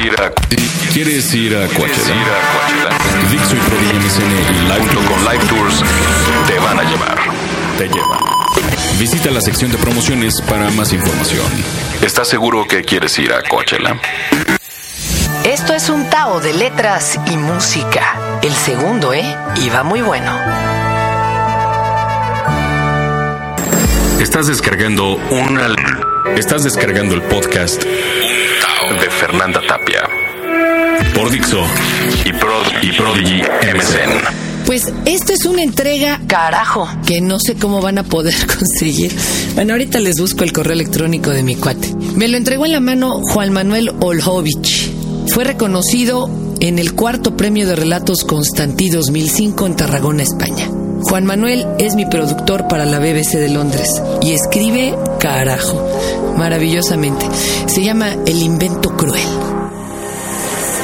ir a ¿Quieres ir a ¿Quieres ir Coachella? Dixo y Prodigy MSN y Live Junto con Live Tours te van a llevar. te llevan. Visita la sección de promociones para más información. ¿Estás seguro que quieres ir a Coachella? Esto es un Tao de letras y música. El segundo, ¿eh? Y va muy bueno. Estás descargando Una Estás descargando el podcast de Fernanda Tapia por Dixo y, Prod y Prodigy MSN. Pues esto es una entrega Carajo. que no sé cómo van a poder conseguir. Bueno, ahorita les busco el correo electrónico de mi cuate. Me lo entregó en la mano Juan Manuel Olhovich. Fue reconocido en el cuarto premio de relatos Constantí 2005 en Tarragona, España. Juan Manuel es mi productor para la BBC de Londres y escribe carajo, maravillosamente. Se llama El invento cruel.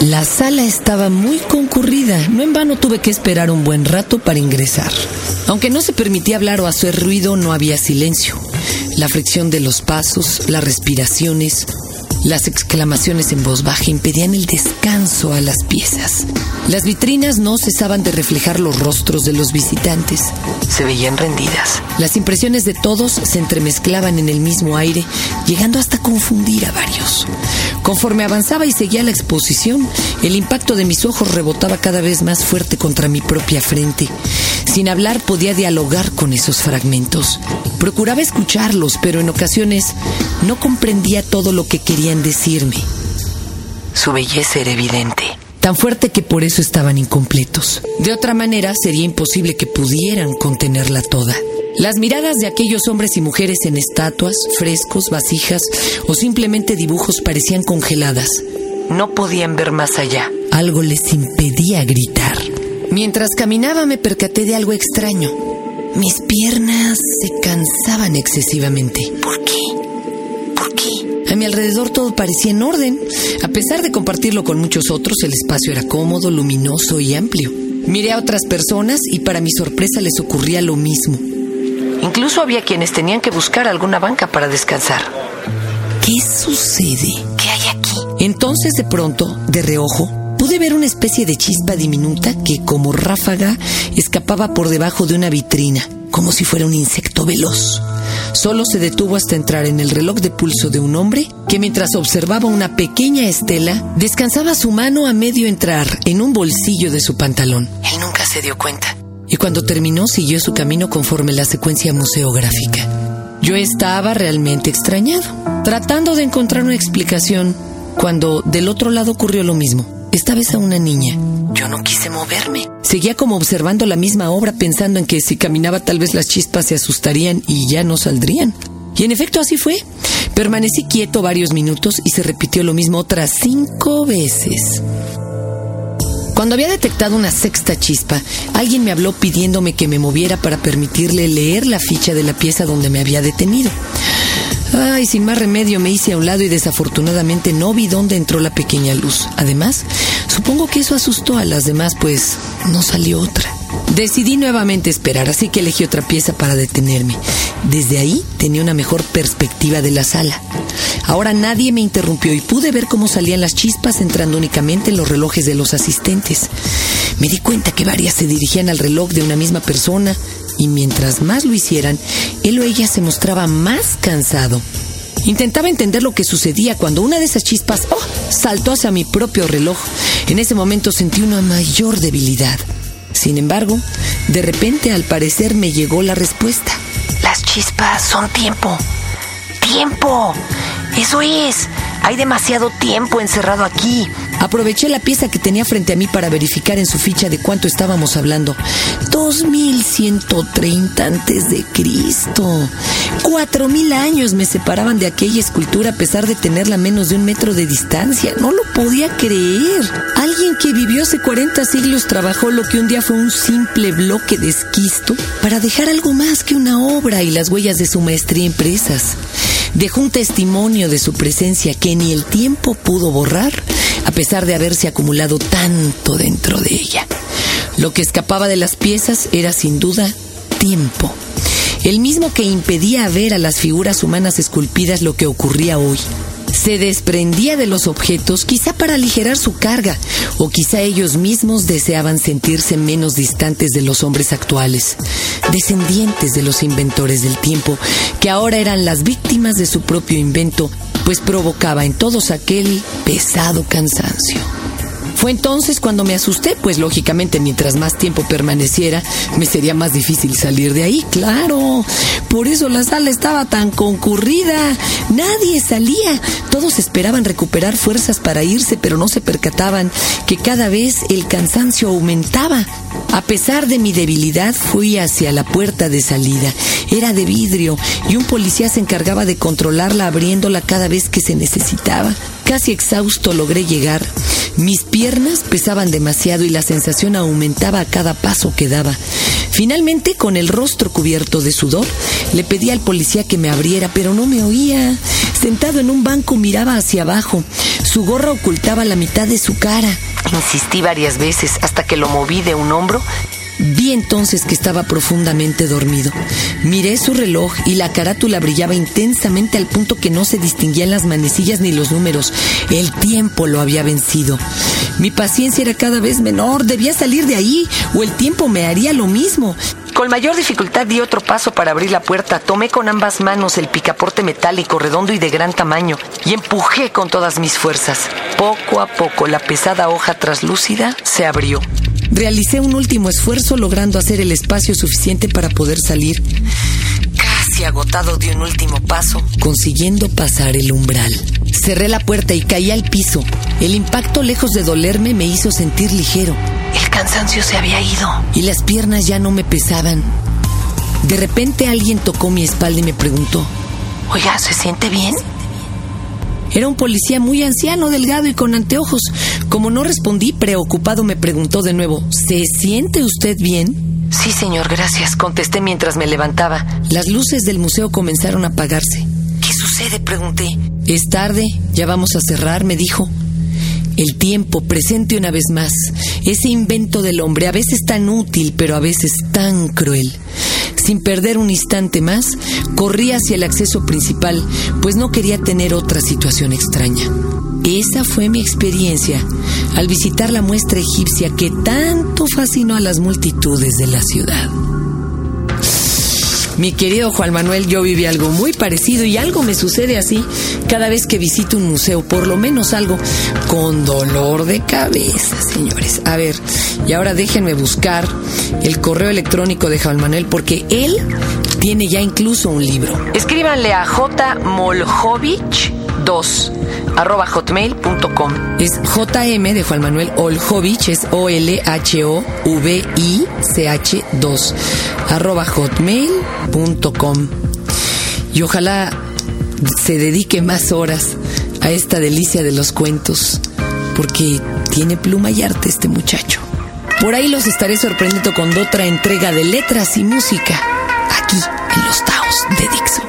La sala estaba muy concurrida. No en vano tuve que esperar un buen rato para ingresar. Aunque no se permitía hablar o hacer ruido, no había silencio. La fricción de los pasos, las respiraciones, las exclamaciones en voz baja impedían el descanso a las piezas. Las vitrinas no cesaban de reflejar los rostros de los visitantes. Se veían rendidas. Las impresiones de todos se entremezclaban en el mismo aire, llegando hasta confundir a varios. Conforme avanzaba y seguía la exposición, el impacto de mis ojos rebotaba cada vez más fuerte contra mi propia frente. Sin hablar podía dialogar con esos fragmentos. Procuraba escucharlos, pero en ocasiones no comprendía todo lo que querían decirme. Su belleza era evidente. Tan fuerte que por eso estaban incompletos. De otra manera, sería imposible que pudieran contenerla toda. Las miradas de aquellos hombres y mujeres en estatuas, frescos, vasijas o simplemente dibujos parecían congeladas. No podían ver más allá. Algo les impedía gritar. Mientras caminaba me percaté de algo extraño. Mis piernas se cansaban excesivamente. ¿Por qué? ¿Por qué? A mi alrededor todo parecía en orden. A pesar de compartirlo con muchos otros, el espacio era cómodo, luminoso y amplio. Miré a otras personas y para mi sorpresa les ocurría lo mismo. Incluso había quienes tenían que buscar alguna banca para descansar. ¿Qué sucede? ¿Qué hay aquí? Entonces de pronto, de reojo, pude ver una especie de chispa diminuta que como ráfaga escapaba por debajo de una vitrina, como si fuera un insecto veloz. Solo se detuvo hasta entrar en el reloj de pulso de un hombre que mientras observaba una pequeña estela, descansaba su mano a medio entrar en un bolsillo de su pantalón. Él nunca se dio cuenta. Y cuando terminó siguió su camino conforme la secuencia museográfica. Yo estaba realmente extrañado, tratando de encontrar una explicación, cuando del otro lado ocurrió lo mismo. Esta vez a una niña. Yo no quise moverme. Seguía como observando la misma obra pensando en que si caminaba tal vez las chispas se asustarían y ya no saldrían. Y en efecto así fue. Permanecí quieto varios minutos y se repitió lo mismo otras cinco veces. Cuando había detectado una sexta chispa, alguien me habló pidiéndome que me moviera para permitirle leer la ficha de la pieza donde me había detenido. Ay, sin más remedio me hice a un lado y desafortunadamente no vi dónde entró la pequeña luz. Además, supongo que eso asustó a las demás, pues no salió otra. Decidí nuevamente esperar, así que elegí otra pieza para detenerme. Desde ahí tenía una mejor perspectiva de la sala. Ahora nadie me interrumpió y pude ver cómo salían las chispas entrando únicamente en los relojes de los asistentes. Me di cuenta que varias se dirigían al reloj de una misma persona y mientras más lo hicieran, él o ella se mostraba más cansado. Intentaba entender lo que sucedía cuando una de esas chispas ¡oh! saltó hacia mi propio reloj. En ese momento sentí una mayor debilidad. Sin embargo, de repente al parecer me llegó la respuesta. Las chispas son tiempo. ¡Tiempo! Eso es. Hay demasiado tiempo encerrado aquí. Aproveché la pieza que tenía frente a mí para verificar en su ficha de cuánto estábamos hablando. 2130 antes de Cristo. Cuatro mil años me separaban de aquella escultura a pesar de tenerla a menos de un metro de distancia. No lo podía creer. Alguien que vivió hace 40 siglos trabajó lo que un día fue un simple bloque de esquisto para dejar algo más que una obra y las huellas de su maestría impresas. Dejó un testimonio de su presencia que ni el tiempo pudo borrar, a pesar de haberse acumulado tanto dentro de ella. Lo que escapaba de las piezas era sin duda tiempo, el mismo que impedía ver a las figuras humanas esculpidas lo que ocurría hoy. Se desprendía de los objetos quizá para aligerar su carga o quizá ellos mismos deseaban sentirse menos distantes de los hombres actuales, descendientes de los inventores del tiempo, que ahora eran las víctimas de su propio invento, pues provocaba en todos aquel pesado cansancio. Fue entonces cuando me asusté, pues lógicamente mientras más tiempo permaneciera, me sería más difícil salir de ahí, claro. Por eso la sala estaba tan concurrida. Nadie salía. Todos esperaban recuperar fuerzas para irse, pero no se percataban que cada vez el cansancio aumentaba. A pesar de mi debilidad, fui hacia la puerta de salida. Era de vidrio y un policía se encargaba de controlarla abriéndola cada vez que se necesitaba. Casi exhausto logré llegar. Mis piernas pesaban demasiado y la sensación aumentaba a cada paso que daba. Finalmente, con el rostro cubierto de sudor, le pedí al policía que me abriera, pero no me oía. Sentado en un banco miraba hacia abajo. Su gorra ocultaba la mitad de su cara. Insistí varias veces hasta que lo moví de un hombro Vi entonces que estaba profundamente dormido. Miré su reloj y la carátula brillaba intensamente al punto que no se distinguían las manecillas ni los números. El tiempo lo había vencido. Mi paciencia era cada vez menor. Debía salir de ahí o el tiempo me haría lo mismo. Con mayor dificultad di otro paso para abrir la puerta. Tomé con ambas manos el picaporte metálico redondo y de gran tamaño y empujé con todas mis fuerzas. Poco a poco la pesada hoja traslúcida se abrió. Realicé un último esfuerzo logrando hacer el espacio suficiente para poder salir. Casi agotado de un último paso, consiguiendo pasar el umbral. Cerré la puerta y caí al piso. El impacto, lejos de dolerme, me hizo sentir ligero. El cansancio se había ido. Y las piernas ya no me pesaban. De repente alguien tocó mi espalda y me preguntó. Oiga, ¿se siente bien? Era un policía muy anciano, delgado y con anteojos. Como no respondí, preocupado me preguntó de nuevo, ¿se siente usted bien? Sí, señor, gracias, contesté mientras me levantaba. Las luces del museo comenzaron a apagarse. ¿Qué sucede? pregunté. Es tarde, ya vamos a cerrar, me dijo. El tiempo, presente una vez más, ese invento del hombre, a veces tan útil, pero a veces tan cruel. Sin perder un instante más, corrí hacia el acceso principal, pues no quería tener otra situación extraña. Esa fue mi experiencia al visitar la muestra egipcia que tanto fascinó a las multitudes de la ciudad. Mi querido Juan Manuel, yo viví algo muy parecido y algo me sucede así cada vez que visito un museo, por lo menos algo con dolor de cabeza, señores. A ver, y ahora déjenme buscar el correo electrónico de Juan Manuel porque él tiene ya incluso un libro. Escríbanle a J. Moljovic 2 arroba hotmail.com. Es JM de Juan Manuel Oljovich, es O-L-H-O-V-I-C-H 2 arroba hotmail.com. Y ojalá se dedique más horas a esta delicia de los cuentos, porque tiene pluma y arte este muchacho. Por ahí los estaré sorprendiendo con otra entrega de letras y música, aquí en los Taos de Dixon.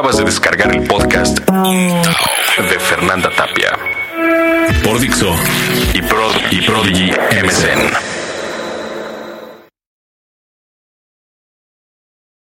Acabas de descargar el podcast de Fernanda Tapia Por Dixo y, Prod y Prodigy MSN.